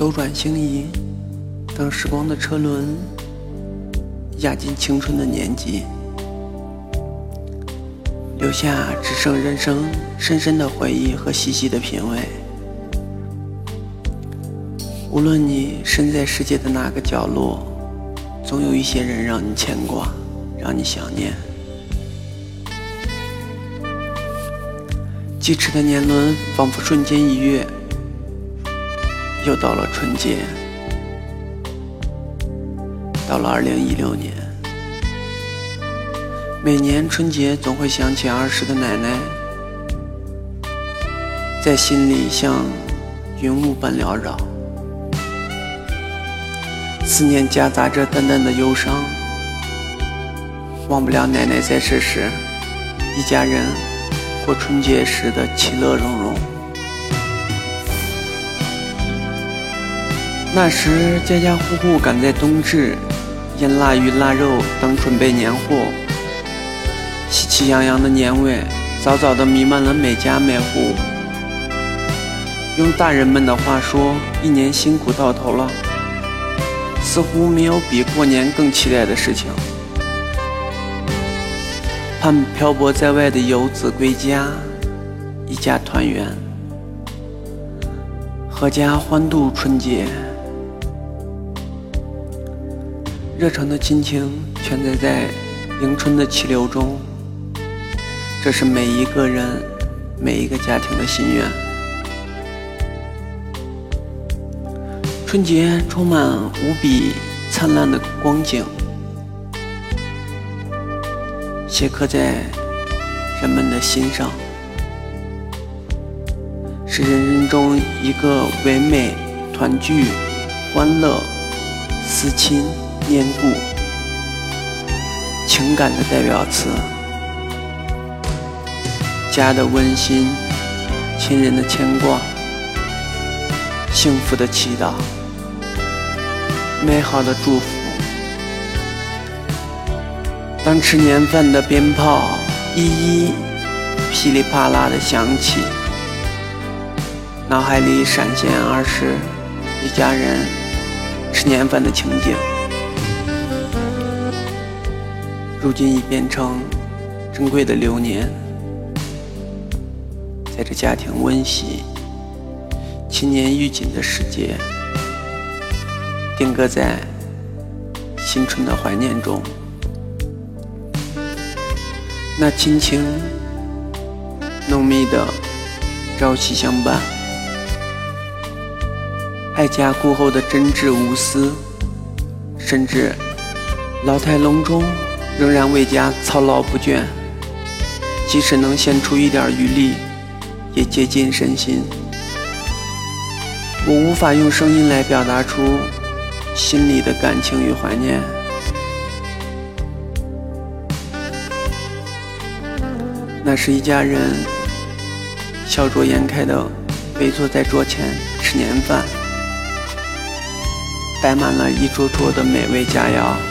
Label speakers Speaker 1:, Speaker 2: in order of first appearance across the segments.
Speaker 1: 斗转星移，当时光的车轮压进青春的年纪，留下只剩人生深深的回忆和细细的品味。无论你身在世界的哪个角落，总有一些人让你牵挂，让你想念。疾驰的年轮仿佛瞬间一跃，又到了春节，到了二零一六年。每年春节总会想起儿时的奶奶，在心里像云雾般缭绕，思念夹杂着淡淡的忧伤，忘不了奶奶在世时，一家人。过春节时的其乐融融。那时家家户户赶在冬至，腌腊鱼腊肉等准备年货，喜气洋洋的年味早早的弥漫了每家每户。用大人们的话说，一年辛苦到头了，似乎没有比过年更期待的事情。盼漂泊在外的游子归家，一家团圆，阖家欢度春节。热诚的亲情全在在迎春的气流中，这是每一个人、每一个家庭的心愿。春节充满无比灿烂的光景。镌刻在人们的心上，是人生中一个唯美、团聚、欢乐、思亲、念故、情感的代表词。家的温馨，亲人的牵挂，幸福的祈祷，美好的祝福。当吃年饭的鞭炮一一噼里啪啦的响起，脑海里闪现儿时一家人吃年饭的情景，如今已变成珍贵的流年，在这家庭温习、青年预警的世界，定格在新春的怀念中。那亲情浓密的朝夕相伴，爱家顾后的真挚无私，甚至老态龙钟仍然为家操劳不倦，即使能献出一点余力，也竭尽身心。我无法用声音来表达出心里的感情与怀念。那是一家人笑逐颜开的围坐在桌前吃年饭，摆满了一桌桌的美味佳肴。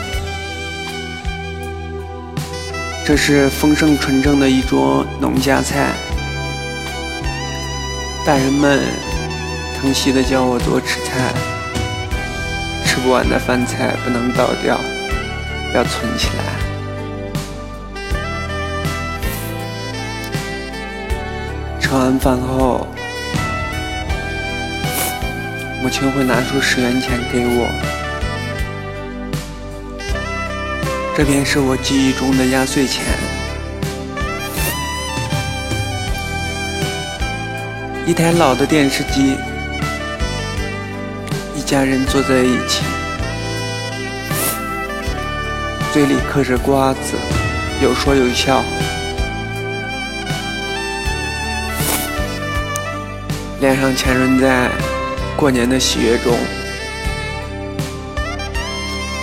Speaker 1: 这是丰盛纯正的一桌农家菜，大人们疼惜的教我多吃菜，吃不完的饭菜不能倒掉，要存起来。吃完饭后，母亲会拿出十元钱给我，这便是我记忆中的压岁钱。一台老的电视机，一家人坐在一起，嘴里嗑着瓜子，有说有笑。脸上浸润在过年的喜悦中，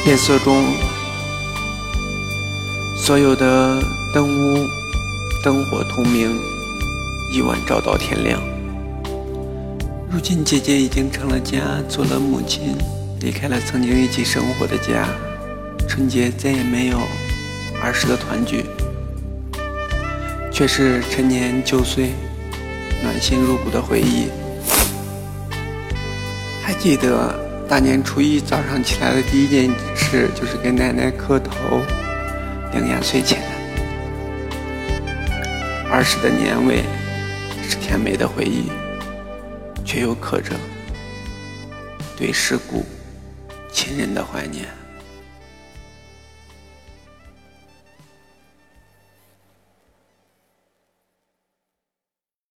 Speaker 1: 夜色中，所有的灯屋灯火通明，一晚照到天亮。如今姐姐已经成了家，做了母亲，离开了曾经一起生活的家，春节再也没有儿时的团聚，却是陈年旧岁。暖心入骨的回忆，还记得大年初一早上起来的第一件事就是给奶奶磕头、领压岁钱。儿时的年味是甜美的回忆，却又刻着对世故、亲人的怀念。